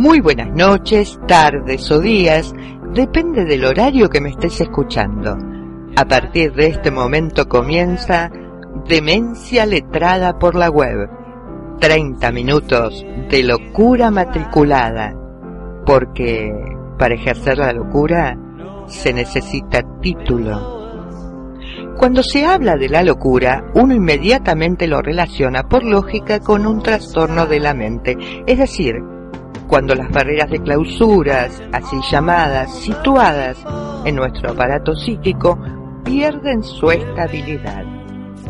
Muy buenas noches, tardes o días, depende del horario que me estés escuchando. A partir de este momento comienza Demencia Letrada por la Web. 30 minutos de locura matriculada. Porque para ejercer la locura se necesita título. Cuando se habla de la locura, uno inmediatamente lo relaciona por lógica con un trastorno de la mente, es decir, cuando las barreras de clausuras, así llamadas, situadas en nuestro aparato psíquico, pierden su estabilidad.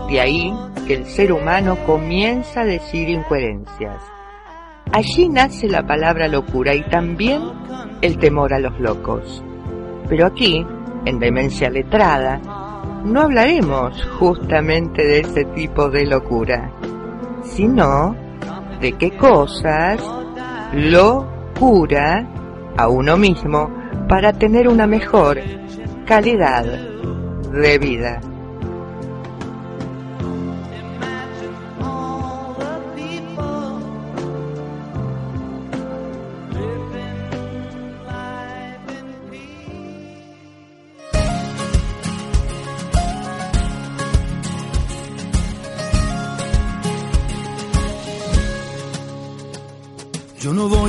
De ahí que el ser humano comienza a decir incoherencias. Allí nace la palabra locura y también el temor a los locos. Pero aquí, en Demencia Letrada, no hablaremos justamente de ese tipo de locura, sino de qué cosas lo cura a uno mismo para tener una mejor calidad de vida.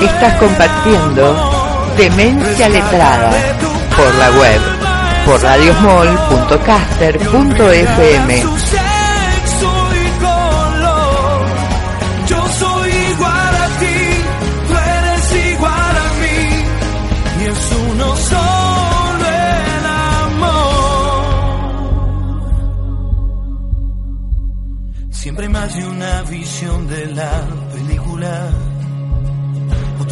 Estás compartiendo Demencia Letrada por la web, por radiosmol.caster.fm. Siempre más de una visión de la película,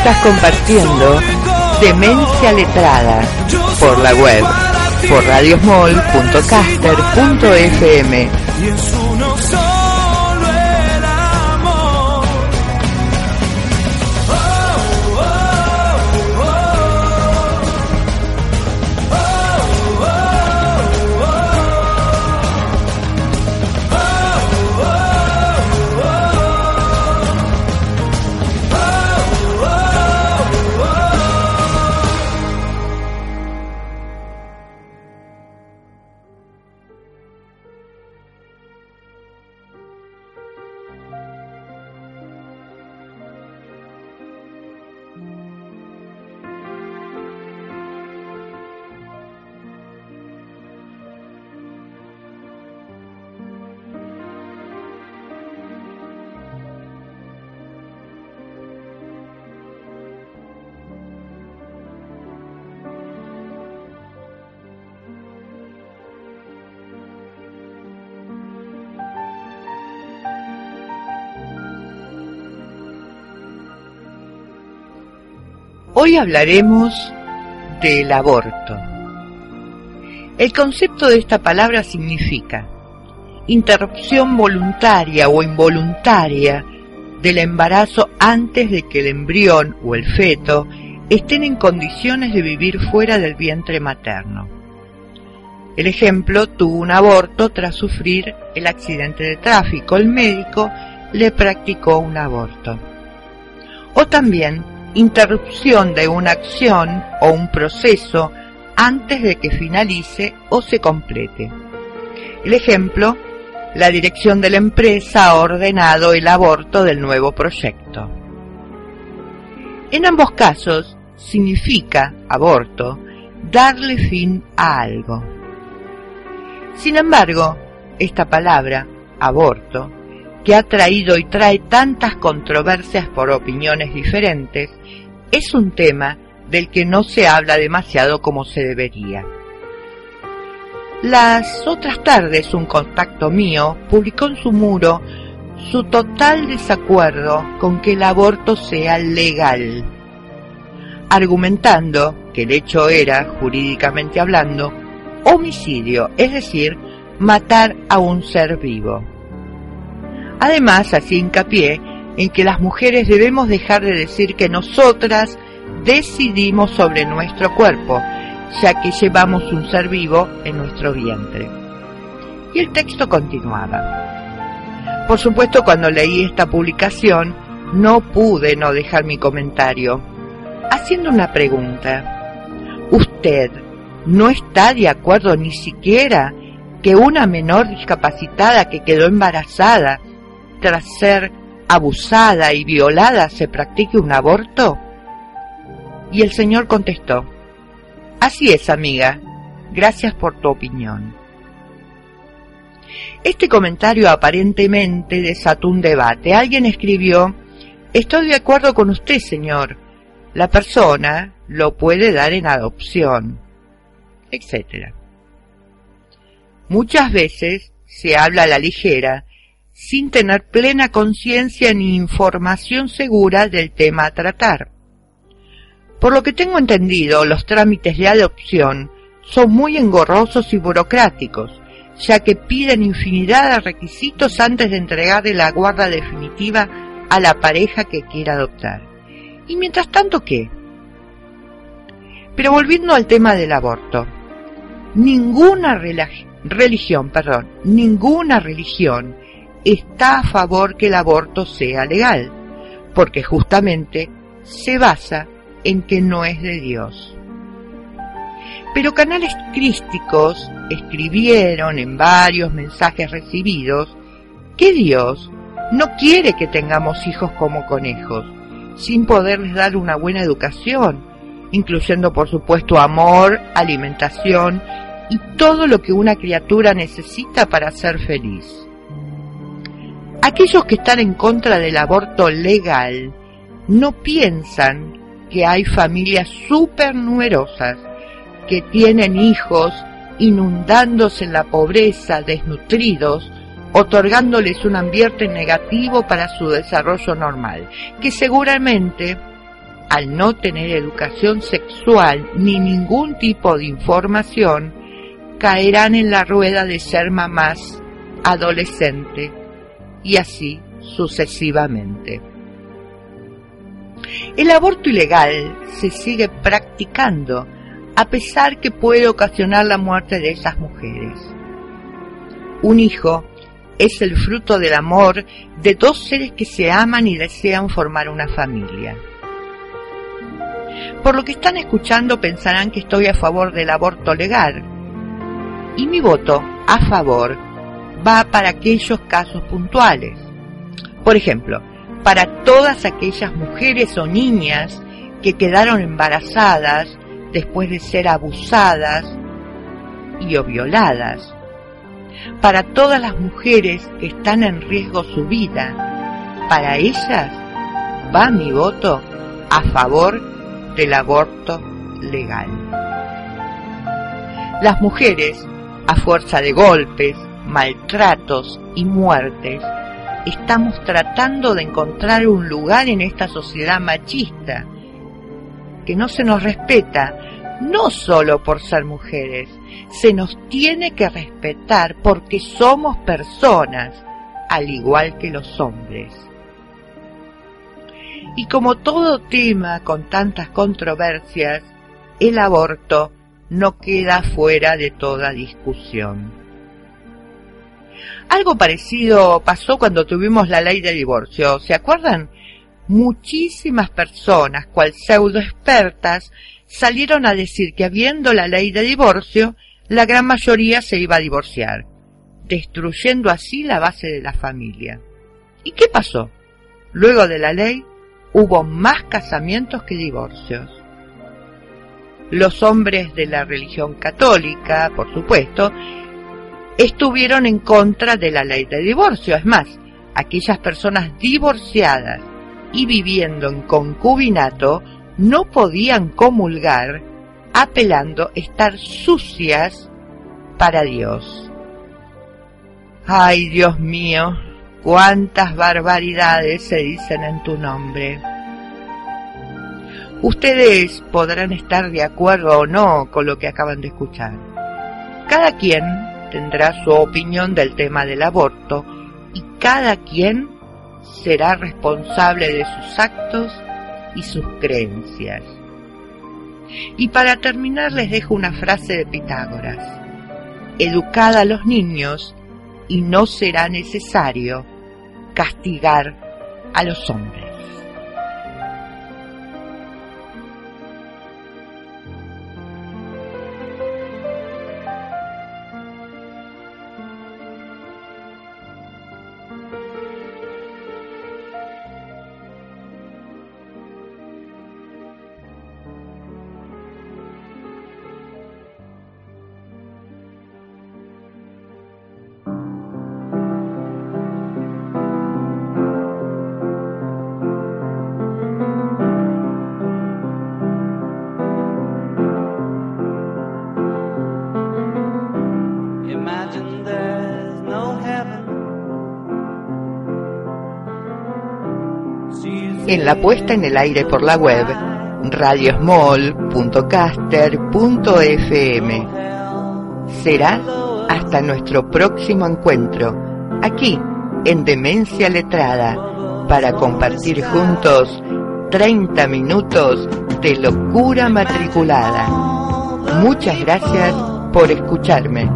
Estás compartiendo Demencia Letrada por la web, por radiosmol.caster.fm. Hoy hablaremos del aborto. El concepto de esta palabra significa interrupción voluntaria o involuntaria del embarazo antes de que el embrión o el feto estén en condiciones de vivir fuera del vientre materno. El ejemplo tuvo un aborto tras sufrir el accidente de tráfico. El médico le practicó un aborto. O también interrupción de una acción o un proceso antes de que finalice o se complete. El ejemplo, la dirección de la empresa ha ordenado el aborto del nuevo proyecto. En ambos casos significa aborto darle fin a algo. Sin embargo, esta palabra, aborto, que ha traído y trae tantas controversias por opiniones diferentes, es un tema del que no se habla demasiado como se debería. Las otras tardes un contacto mío publicó en su muro su total desacuerdo con que el aborto sea legal, argumentando que el hecho era, jurídicamente hablando, homicidio, es decir, matar a un ser vivo. Además, hacía hincapié en que las mujeres debemos dejar de decir que nosotras decidimos sobre nuestro cuerpo, ya que llevamos un ser vivo en nuestro vientre. Y el texto continuaba. Por supuesto, cuando leí esta publicación, no pude no dejar mi comentario, haciendo una pregunta. ¿Usted no está de acuerdo ni siquiera que una menor discapacitada que quedó embarazada tras ser abusada y violada se practique un aborto? Y el señor contestó, Así es, amiga, gracias por tu opinión. Este comentario aparentemente desató un debate. Alguien escribió, Estoy de acuerdo con usted, señor. La persona lo puede dar en adopción, etc. Muchas veces se habla a la ligera sin tener plena conciencia ni información segura del tema a tratar. Por lo que tengo entendido, los trámites de adopción son muy engorrosos y burocráticos, ya que piden infinidad de requisitos antes de entregarle la guarda definitiva a la pareja que quiera adoptar. ¿Y mientras tanto qué? Pero volviendo al tema del aborto, ninguna religión, perdón, ninguna religión está a favor que el aborto sea legal, porque justamente se basa en que no es de Dios. Pero canales crísticos escribieron en varios mensajes recibidos que Dios no quiere que tengamos hijos como conejos, sin poderles dar una buena educación, incluyendo por supuesto amor, alimentación y todo lo que una criatura necesita para ser feliz. Aquellos que están en contra del aborto legal no piensan que hay familias súper numerosas que tienen hijos inundándose en la pobreza, desnutridos, otorgándoles un ambiente negativo para su desarrollo normal, que seguramente, al no tener educación sexual ni ningún tipo de información, caerán en la rueda de ser mamás adolescente y así sucesivamente. El aborto ilegal se sigue practicando a pesar que puede ocasionar la muerte de esas mujeres. Un hijo es el fruto del amor de dos seres que se aman y desean formar una familia. Por lo que están escuchando pensarán que estoy a favor del aborto legal. Y mi voto a favor va para aquellos casos puntuales. Por ejemplo, para todas aquellas mujeres o niñas que quedaron embarazadas después de ser abusadas y o violadas. Para todas las mujeres que están en riesgo su vida, para ellas va mi voto a favor del aborto legal. Las mujeres, a fuerza de golpes, maltratos y muertes, estamos tratando de encontrar un lugar en esta sociedad machista que no se nos respeta, no solo por ser mujeres, se nos tiene que respetar porque somos personas, al igual que los hombres. Y como todo tema con tantas controversias, el aborto no queda fuera de toda discusión. Algo parecido pasó cuando tuvimos la ley de divorcio. ¿Se acuerdan? Muchísimas personas, cual pseudo expertas, salieron a decir que habiendo la ley de divorcio, la gran mayoría se iba a divorciar, destruyendo así la base de la familia. ¿Y qué pasó? Luego de la ley hubo más casamientos que divorcios. Los hombres de la religión católica, por supuesto, estuvieron en contra de la ley de divorcio. Es más, aquellas personas divorciadas y viviendo en concubinato no podían comulgar apelando estar sucias para Dios. Ay, Dios mío, cuántas barbaridades se dicen en tu nombre. Ustedes podrán estar de acuerdo o no con lo que acaban de escuchar. Cada quien tendrá su opinión del tema del aborto y cada quien será responsable de sus actos y sus creencias. Y para terminar les dejo una frase de Pitágoras. Educad a los niños y no será necesario castigar a los hombres. En la puesta en el aire por la web radiosmall.caster.fm. Será hasta nuestro próximo encuentro, aquí en Demencia Letrada, para compartir juntos 30 minutos de locura matriculada. Muchas gracias por escucharme.